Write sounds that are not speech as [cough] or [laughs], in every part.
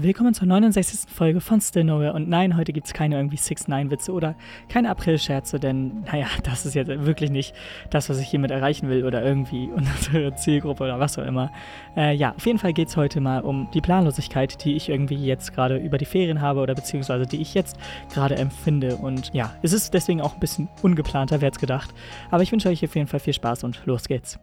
Willkommen zur 69. Folge von Still Nowhere. Und nein, heute gibt es keine irgendwie 6-9-Witze oder keine April-Scherze, denn, naja, [laughs] das ist jetzt wirklich nicht das, was ich hiermit erreichen will oder irgendwie [laughs] unsere Zielgruppe oder was auch immer. Äh, ja, auf jeden Fall geht es heute mal um die Planlosigkeit, die ich irgendwie jetzt gerade über die Ferien habe oder beziehungsweise die ich jetzt gerade empfinde. Und ja, es ist deswegen auch ein bisschen ungeplanter, wer es gedacht. Aber ich wünsche euch auf jeden Fall viel Spaß und los geht's.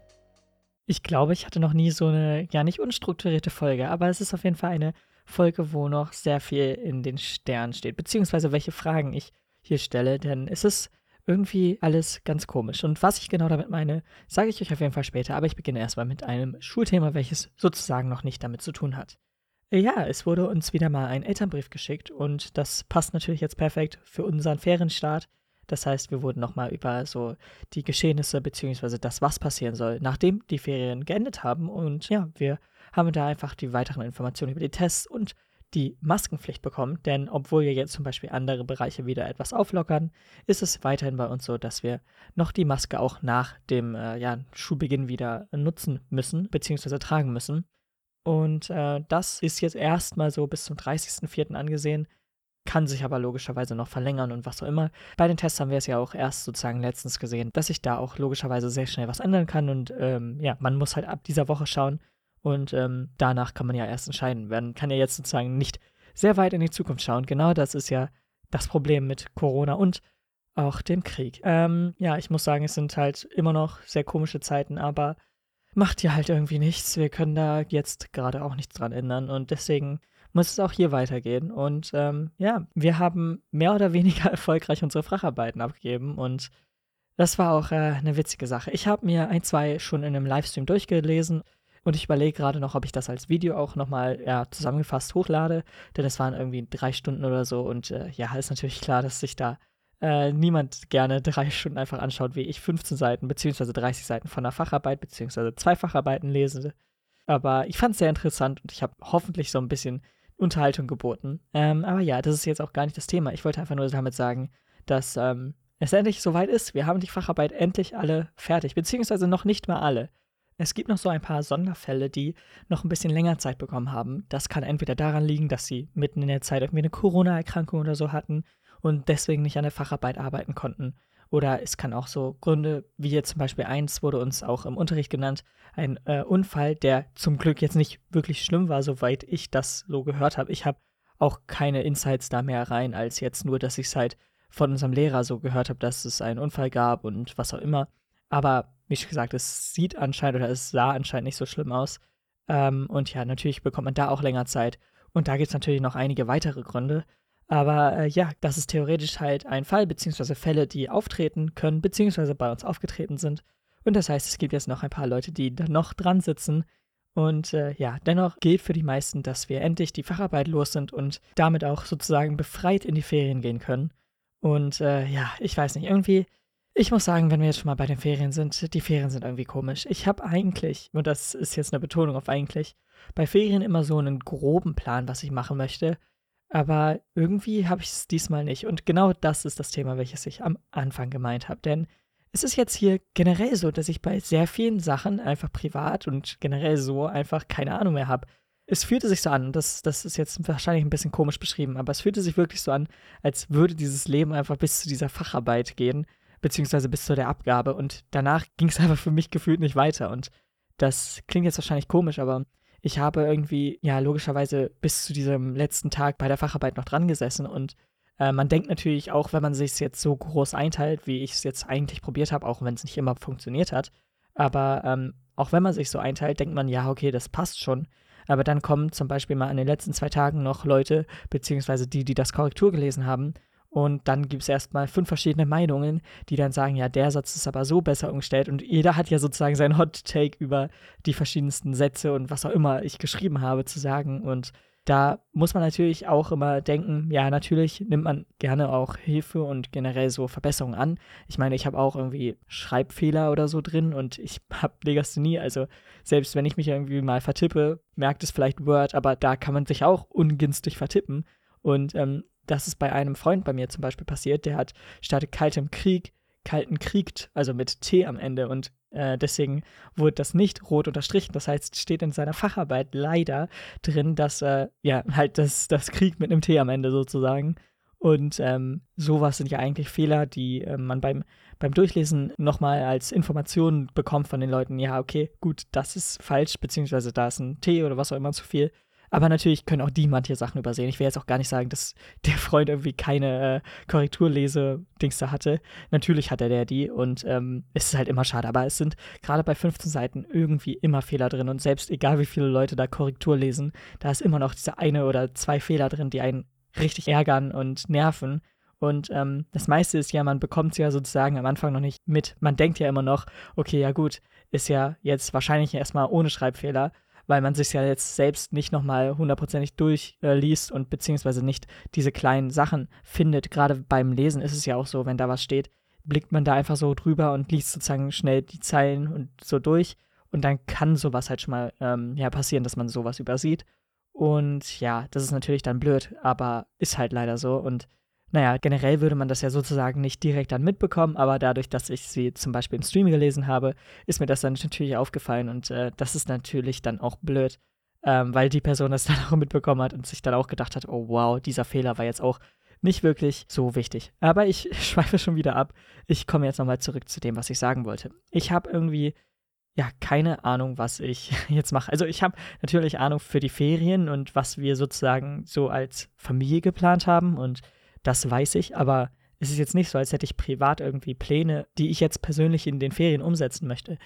Ich glaube, ich hatte noch nie so eine, ja, nicht unstrukturierte Folge, aber es ist auf jeden Fall eine Folge, wo noch sehr viel in den Sternen steht, beziehungsweise welche Fragen ich hier stelle, denn es ist irgendwie alles ganz komisch. Und was ich genau damit meine, sage ich euch auf jeden Fall später, aber ich beginne erstmal mit einem Schulthema, welches sozusagen noch nicht damit zu tun hat. Ja, es wurde uns wieder mal ein Elternbrief geschickt und das passt natürlich jetzt perfekt für unseren Ferienstart. Das heißt, wir wurden nochmal über so die Geschehnisse beziehungsweise das, was passieren soll, nachdem die Ferien geendet haben. Und ja, wir haben da einfach die weiteren Informationen über die Tests und die Maskenpflicht bekommen, denn obwohl wir jetzt zum Beispiel andere Bereiche wieder etwas auflockern, ist es weiterhin bei uns so, dass wir noch die Maske auch nach dem äh, ja, Schulbeginn wieder nutzen müssen, beziehungsweise tragen müssen. Und äh, das ist jetzt erstmal so bis zum 30.04. angesehen, kann sich aber logischerweise noch verlängern und was auch immer. Bei den Tests haben wir es ja auch erst sozusagen letztens gesehen, dass sich da auch logischerweise sehr schnell was ändern kann und ähm, ja, man muss halt ab dieser Woche schauen, und ähm, danach kann man ja erst entscheiden. Man kann ja jetzt sozusagen nicht sehr weit in die Zukunft schauen. Genau das ist ja das Problem mit Corona und auch dem Krieg. Ähm, ja, ich muss sagen, es sind halt immer noch sehr komische Zeiten, aber macht ja halt irgendwie nichts. Wir können da jetzt gerade auch nichts dran ändern und deswegen muss es auch hier weitergehen. Und ähm, ja, wir haben mehr oder weniger [laughs] erfolgreich unsere Facharbeiten abgegeben und das war auch äh, eine witzige Sache. Ich habe mir ein, zwei schon in einem Livestream durchgelesen und ich überlege gerade noch, ob ich das als Video auch nochmal ja, zusammengefasst hochlade, denn es waren irgendwie drei Stunden oder so. Und äh, ja, ist natürlich klar, dass sich da äh, niemand gerne drei Stunden einfach anschaut, wie ich 15 Seiten beziehungsweise 30 Seiten von einer Facharbeit beziehungsweise zwei Facharbeiten lese. Aber ich fand es sehr interessant und ich habe hoffentlich so ein bisschen Unterhaltung geboten. Ähm, aber ja, das ist jetzt auch gar nicht das Thema. Ich wollte einfach nur damit sagen, dass ähm, es endlich soweit ist. Wir haben die Facharbeit endlich alle fertig, beziehungsweise noch nicht mal alle. Es gibt noch so ein paar Sonderfälle, die noch ein bisschen länger Zeit bekommen haben. Das kann entweder daran liegen, dass sie mitten in der Zeit irgendwie eine Corona-Erkrankung oder so hatten und deswegen nicht an der Facharbeit arbeiten konnten. Oder es kann auch so Gründe, wie jetzt zum Beispiel eins wurde uns auch im Unterricht genannt, ein äh, Unfall, der zum Glück jetzt nicht wirklich schlimm war, soweit ich das so gehört habe. Ich habe auch keine Insights da mehr rein, als jetzt nur, dass ich es halt von unserem Lehrer so gehört habe, dass es einen Unfall gab und was auch immer. Aber wie schon gesagt, es sieht anscheinend oder es sah anscheinend nicht so schlimm aus. Ähm, und ja, natürlich bekommt man da auch länger Zeit. Und da gibt es natürlich noch einige weitere Gründe. Aber äh, ja, das ist theoretisch halt ein Fall, beziehungsweise Fälle, die auftreten können, beziehungsweise bei uns aufgetreten sind. Und das heißt, es gibt jetzt noch ein paar Leute, die da noch dran sitzen. Und äh, ja, dennoch gilt für die meisten, dass wir endlich die Facharbeit los sind und damit auch sozusagen befreit in die Ferien gehen können. Und äh, ja, ich weiß nicht, irgendwie ich muss sagen, wenn wir jetzt schon mal bei den Ferien sind, die Ferien sind irgendwie komisch. Ich habe eigentlich, und das ist jetzt eine Betonung auf eigentlich, bei Ferien immer so einen groben Plan, was ich machen möchte. Aber irgendwie habe ich es diesmal nicht. Und genau das ist das Thema, welches ich am Anfang gemeint habe. Denn es ist jetzt hier generell so, dass ich bei sehr vielen Sachen einfach privat und generell so einfach keine Ahnung mehr habe. Es fühlte sich so an, das, das ist jetzt wahrscheinlich ein bisschen komisch beschrieben, aber es fühlte sich wirklich so an, als würde dieses Leben einfach bis zu dieser Facharbeit gehen beziehungsweise bis zu der Abgabe. Und danach ging es [laughs] einfach für mich gefühlt nicht weiter. Und das klingt jetzt wahrscheinlich komisch, aber ich habe irgendwie, ja, logischerweise bis zu diesem letzten Tag bei der Facharbeit noch dran gesessen. Und äh, man denkt natürlich auch, wenn man sich jetzt so groß einteilt, wie ich es jetzt eigentlich probiert habe, auch wenn es nicht immer funktioniert hat. Aber ähm, auch wenn man sich so einteilt, denkt man, ja, okay, das passt schon. Aber dann kommen zum Beispiel mal an den letzten zwei Tagen noch Leute, beziehungsweise die, die das Korrektur gelesen haben und dann gibt es erstmal fünf verschiedene Meinungen, die dann sagen, ja, der Satz ist aber so besser umgestellt. Und jeder hat ja sozusagen seinen Hot Take über die verschiedensten Sätze und was auch immer ich geschrieben habe zu sagen. Und da muss man natürlich auch immer denken, ja, natürlich nimmt man gerne auch Hilfe und generell so Verbesserungen an. Ich meine, ich habe auch irgendwie Schreibfehler oder so drin und ich [laughs] habe Legasthenie, also selbst wenn ich mich irgendwie mal vertippe, merkt es vielleicht Word, aber da kann man sich auch ungünstig vertippen. Und ähm, das ist bei einem Freund bei mir zum Beispiel passiert, der hat statt kaltem Krieg kalten kriegt, also mit T am Ende und Äh, deswegen wurde das nicht rot unterstrichen. Das heißt, steht in seiner Facharbeit leider drin, dass äh, ja halt das, das Krieg mit einem T am Ende sozusagen. Und ähm, sowas sind ja eigentlich Fehler, die äh, man beim, beim Durchlesen nochmal als Information bekommt von den Leuten. Ja, okay, gut, das ist falsch, beziehungsweise da ist ein T oder was auch immer zu viel. Aber natürlich können auch die manche Sachen übersehen. Ich will jetzt auch gar nicht sagen, dass der Freund irgendwie keine äh, Korrekturlese-Dings da hatte. Natürlich hat er der die und ähm, es ist halt immer schade. Aber es sind gerade bei 15 Seiten irgendwie immer Fehler drin und selbst egal wie viele Leute da Korrektur lesen, da ist immer noch diese eine oder zwei Fehler drin, die einen richtig ärgern und nerven. Und ähm, das meiste ist ja, man bekommt es ja sozusagen am Anfang noch nicht mit. Man denkt ja immer noch, okay, ja gut, ist ja jetzt wahrscheinlich erstmal ohne Schreibfehler, weil man sich ja jetzt selbst nicht nochmal hundertprozentig durchliest äh, und beziehungsweise nicht diese kleinen Sachen findet. Gerade beim Lesen ist es ja auch so, wenn da was steht, blickt man da einfach so drüber und liest sozusagen schnell die Zeilen und so durch. Und dann kann sowas halt schon mal ähm, ja, passieren, dass man sowas übersieht. Und ja, das ist natürlich dann blöd, aber ist halt leider so. Und naja, generell würde man das ja sozusagen nicht direkt dann mitbekommen, aber dadurch, dass ich sie zum Beispiel im Stream gelesen habe, ist mir das dann natürlich aufgefallen und äh, das ist natürlich dann auch blöd, ähm, weil die Person das [laughs] dann auch mitbekommen hat und sich dann auch gedacht hat, oh wow, dieser Fehler war jetzt auch nicht wirklich so wichtig. Aber ich [laughs] schweife schon wieder ab. Ich komme jetzt nochmal zurück zu dem, was ich sagen wollte. Ich habe irgendwie ja, keine Ahnung, was ich [laughs] jetzt mache. Also ich habe natürlich Ahnung für die Ferien und was wir sozusagen so als Familie geplant haben und das weiß ich, aber es ist jetzt nicht so, als hätte ich privat irgendwie Pläne, die ich jetzt persönlich in den Ferien umsetzen möchte.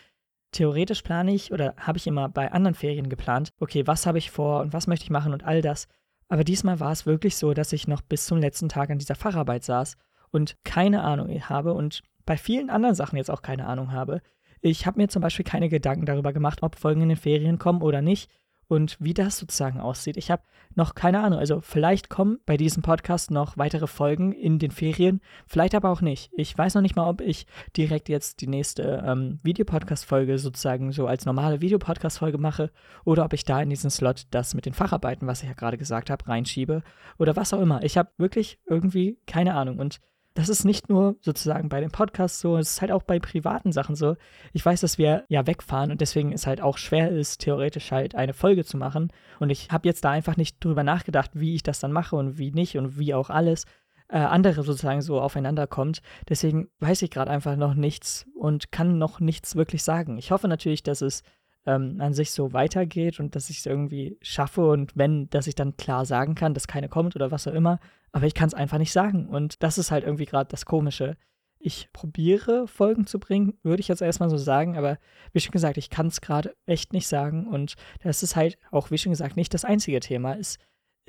Theoretisch plane ich oder habe ich immer bei anderen Ferien geplant, okay, was habe ich vor und was möchte ich machen und all das. Aber diesmal war es wirklich so, dass ich noch bis zum letzten Tag an dieser Facharbeit saß und keine Ahnung habe und bei vielen anderen Sachen jetzt auch keine Ahnung habe. Ich habe mir zum Beispiel keine Gedanken darüber gemacht, ob Folgen in den Ferien kommen oder nicht und wie das sozusagen aussieht. Ich habe noch keine Ahnung. Also vielleicht kommen bei diesem Podcast noch weitere Folgen in den Ferien, vielleicht aber auch nicht. Ich weiß noch nicht mal, ob ich direkt jetzt die nächste ähm, Videopodcast-Folge sozusagen so als normale Videopodcast-Folge mache oder ob ich da in diesen Slot das mit den Facharbeiten, was ich ja gerade gesagt habe, reinschiebe oder was auch immer. Ich habe wirklich irgendwie keine Ahnung und das ist nicht nur sozusagen bei den Podcasts so, es ist halt auch bei privaten Sachen so. Ich weiß, dass wir ja wegfahren und deswegen es halt auch schwer ist, theoretisch halt eine Folge zu machen. Und ich habe jetzt da einfach nicht drüber nachgedacht, wie ich das dann mache und wie nicht und wie auch alles äh, andere sozusagen so aufeinander kommt. Deswegen weiß ich gerade einfach noch nichts und kann noch nichts wirklich sagen. Ich hoffe natürlich, dass es ähm, an sich so weitergeht und dass ich es irgendwie schaffe und wenn, dass ich dann klar sagen kann, dass keine kommt oder was auch immer. Aber ich kann es einfach nicht sagen. Und das ist halt irgendwie gerade das Komische. Ich probiere Folgen zu bringen, würde ich jetzt erstmal so sagen, aber wie schon gesagt, ich kann es gerade echt nicht sagen. Und das ist halt auch, wie schon gesagt, nicht das einzige Thema. Es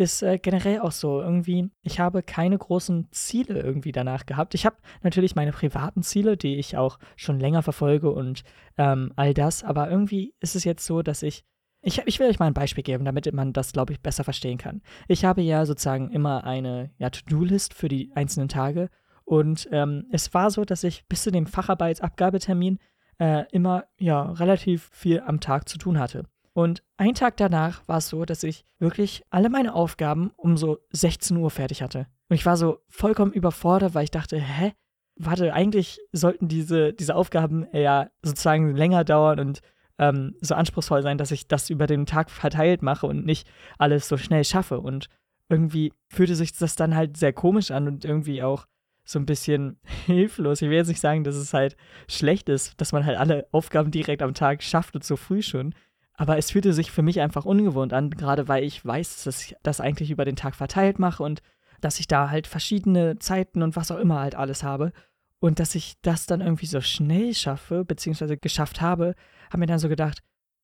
ist äh, generell auch so. Irgendwie, ich habe keine großen Ziele irgendwie danach gehabt. Ich habe natürlich meine privaten Ziele, die ich auch schon länger verfolge und ähm, all das, aber irgendwie ist es jetzt so, dass ich. Ich, ich will euch mal ein Beispiel geben, damit man das, glaube ich, besser verstehen kann. Ich habe ja sozusagen immer eine ja, To-Do-List für die einzelnen Tage und ähm, es war so, dass ich bis zu dem Facharbeitsabgabetermin äh, immer ja relativ viel am Tag zu tun hatte. Und einen Tag danach war es so, dass ich wirklich alle meine Aufgaben um so 16 Uhr fertig hatte. Und ich war so vollkommen überfordert, weil ich dachte, hä? Warte, eigentlich sollten diese, diese Aufgaben ja sozusagen länger dauern und ähm, so anspruchsvoll sein, dass ich das über den Tag verteilt mache und nicht alles so schnell schaffe. Und irgendwie fühlte sich das dann halt sehr komisch an und irgendwie auch so ein bisschen [laughs] hilflos. Ich will jetzt nicht sagen, dass es halt schlecht ist, dass man halt alle Aufgaben direkt am Tag schafft und so früh schon. Aber es fühlte sich für mich einfach ungewohnt an, gerade weil ich weiß, dass ich das eigentlich über den Tag verteilt mache und dass ich da halt verschiedene Zeiten und was auch immer halt alles habe. Und dass ich das dann irgendwie so schnell schaffe, beziehungsweise geschafft habe, habe mir dann so gedacht,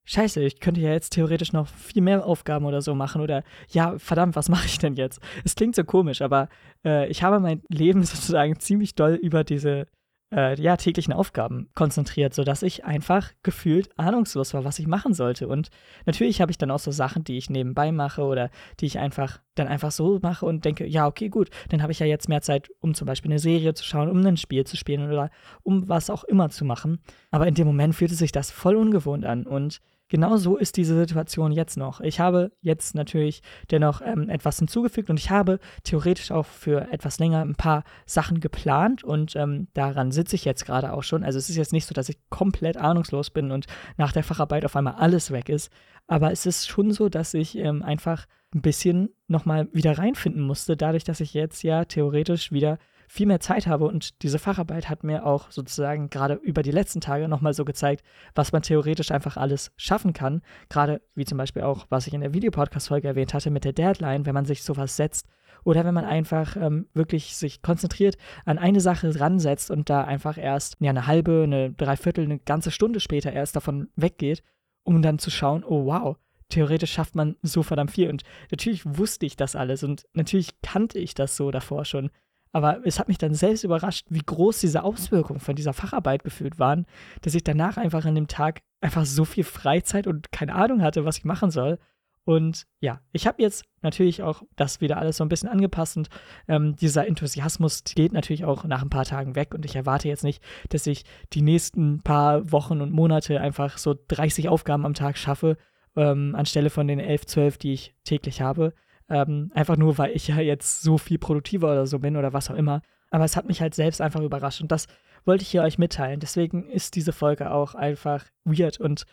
Scheiße, ich könnte ja jetzt theoretisch noch viel mehr Aufgaben oder so machen oder ja, verdammt, was mache ich denn jetzt? Es klingt so komisch, aber äh, ich habe mein Leben [laughs] sozusagen ziemlich doll über diese äh, ja, täglichen Aufgaben konzentriert, sodass ich einfach gefühlt ahnungslos war, was ich machen sollte. Und natürlich habe ich dann auch so Sachen, die ich nebenbei mache oder die ich einfach dann einfach so mache und denke, ja, okay, gut, dann habe ich ja jetzt mehr Zeit, um zum Beispiel eine Serie zu schauen, um ein Spiel zu spielen oder um was auch immer zu machen. Aber in dem Moment fühlte sich das voll ungewohnt an und genau so ist diese Situation jetzt noch. Ich habe jetzt natürlich dennoch ähm, etwas hinzugefügt und ich habe theoretisch auch für etwas länger ein paar Sachen geplant und ähm, daran sitze ich jetzt gerade auch schon. Also es ist jetzt nicht so, dass ich komplett ahnungslos bin und nach der Facharbeit auf einmal alles weg ist, aber es ist schon so, dass ich ähm, einfach ein bisschen nochmal wieder reinfinden musste, dadurch, dass ich jetzt ja theoretisch wieder viel mehr Zeit habe und diese Facharbeit hat mir auch sozusagen gerade über die letzten Tage nochmal so gezeigt, was man theoretisch einfach alles schaffen kann. Gerade wie zum Beispiel auch, was ich in der Videopodcast-Folge erwähnt hatte mit der Deadline, wenn man sich sowas setzt oder wenn man einfach ähm, wirklich sich konzentriert an eine Sache ransetzt und da einfach erst ja, eine halbe, eine Dreiviertel, eine ganze Stunde später erst davon weggeht, um dann zu schauen, oh wow, theoretisch schafft man so verdammt viel. Und natürlich wusste ich das alles und natürlich kannte ich das so davor schon. Aber es hat mich dann selbst überrascht, wie groß diese Auswirkungen von dieser Facharbeit gefühlt waren, dass ich danach einfach an dem Tag einfach so viel Freizeit und keine Ahnung hatte, was ich machen soll. Und ja, ich habe jetzt natürlich auch das wieder alles so ein bisschen angepasst und ähm, dieser Enthusiasmus geht natürlich auch nach ein paar Tagen weg und ich erwarte jetzt nicht, dass ich die nächsten paar Wochen und Monate einfach so 30 Aufgaben am Tag schaffe, ähm, anstelle von den 11, 12, die ich täglich habe. Ähm, einfach nur, weil ich ja jetzt so viel produktiver oder so bin oder was auch immer. Aber es hat mich halt selbst einfach überrascht und das wollte ich hier euch mitteilen. Deswegen ist diese Folge auch einfach weird und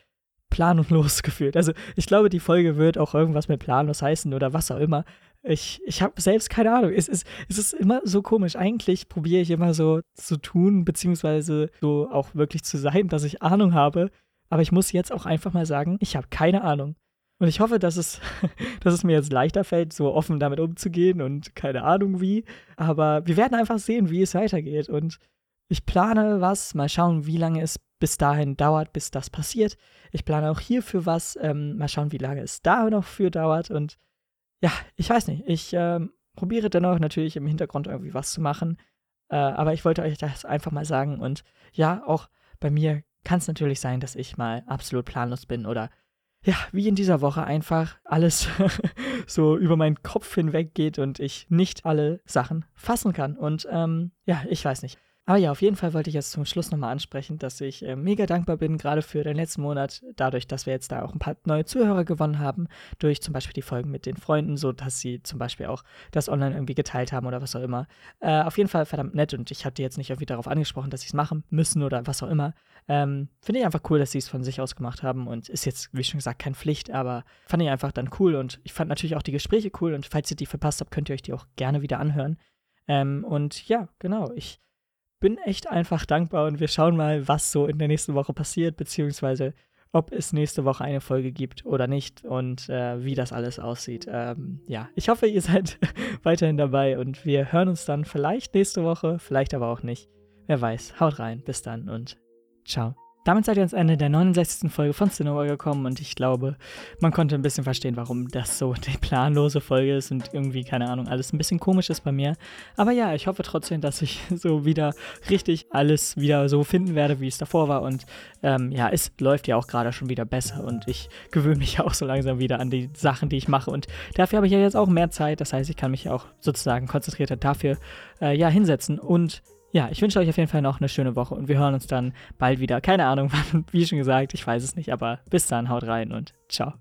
planlos [laughs] gefühlt. Also ich glaube, die Folge wird auch irgendwas mit planlos heißen oder was auch immer. Ich, ich habe selbst keine Ahnung. Es ist, es ist immer so komisch. Eigentlich probiere ich immer so zu tun, beziehungsweise so auch wirklich zu sein, dass ich Ahnung habe. Aber ich muss jetzt auch einfach mal sagen, ich habe keine Ahnung. Und ich hoffe, dass es, [laughs] dass es mir jetzt leichter fällt, so offen damit umzugehen und keine Ahnung wie. Aber wir werden einfach sehen, wie es weitergeht. Und ich plane was, mal schauen, wie lange es bis dahin dauert, bis das passiert. Ich plane auch hierfür was, ähm, mal schauen, wie lange es da noch für dauert. Und ja, ich weiß nicht. Ich ähm, probiere dennoch natürlich im Hintergrund irgendwie was zu machen. Äh, aber ich wollte euch das einfach mal sagen. Und ja, auch bei mir kann es natürlich sein, dass ich mal absolut planlos bin oder ja, wie in dieser Woche einfach alles [laughs] so über meinen Kopf hinweg geht und ich nicht alle Sachen fassen kann. Und ähm, ja, ich weiß nicht. Aber ja, auf jeden Fall wollte ich jetzt zum Schluss nochmal ansprechen, dass ich äh, mega dankbar bin, gerade für den letzten Monat, dadurch, dass wir jetzt da auch ein paar neue Zuhörer gewonnen haben, durch zum Beispiel die Folgen mit den Freunden, so dass sie zum Beispiel auch das online irgendwie geteilt haben oder was auch immer. Äh, auf jeden Fall verdammt nett und ich hatte jetzt nicht irgendwie darauf angesprochen, dass sie es machen müssen oder was auch immer. Ähm, Finde ich einfach cool, dass sie es von sich aus gemacht haben und ist jetzt, wie schon gesagt, keine Pflicht, aber fand ich einfach dann cool und ich fand natürlich auch die Gespräche cool und falls ihr die verpasst habt, könnt ihr euch die auch gerne wieder anhören. Ähm, und ja, genau, ich bin echt einfach dankbar und wir schauen mal, was so in der nächsten Woche passiert, beziehungsweise ob es nächste Woche eine Folge gibt oder nicht und äh, wie das alles aussieht. Ähm, ja, ich hoffe, ihr [laughs] seid weiterhin dabei und wir hören uns dann vielleicht nächste Woche, vielleicht aber auch nicht. Wer weiß. Haut rein. Bis dann und ciao. Damit seid ihr ans Ende der 69. Folge von Cinema gekommen und ich glaube, man konnte ein bisschen verstehen, warum das so [laughs] die planlose Folge ist und irgendwie, keine Ahnung, alles ein bisschen komisch ist bei mir. Aber ja, ich hoffe trotzdem, dass ich [laughs] so wieder richtig alles wieder so finden werde, wie es davor war und ähm, ja, es läuft ja auch gerade schon wieder besser und ich gewöhne mich [laughs] auch so langsam wieder an die Sachen, die ich mache und dafür habe ich ja jetzt auch mehr Zeit, das heißt, ich kann mich auch sozusagen konzentrierter dafür äh, ja hinsetzen und ja, ich wünsche euch auf jeden Fall noch eine schöne Woche und wir hören uns dann bald wieder. Keine Ahnung [laughs] wie schon gesagt, ich weiß es nicht, aber bis dann, haut rein und ciao.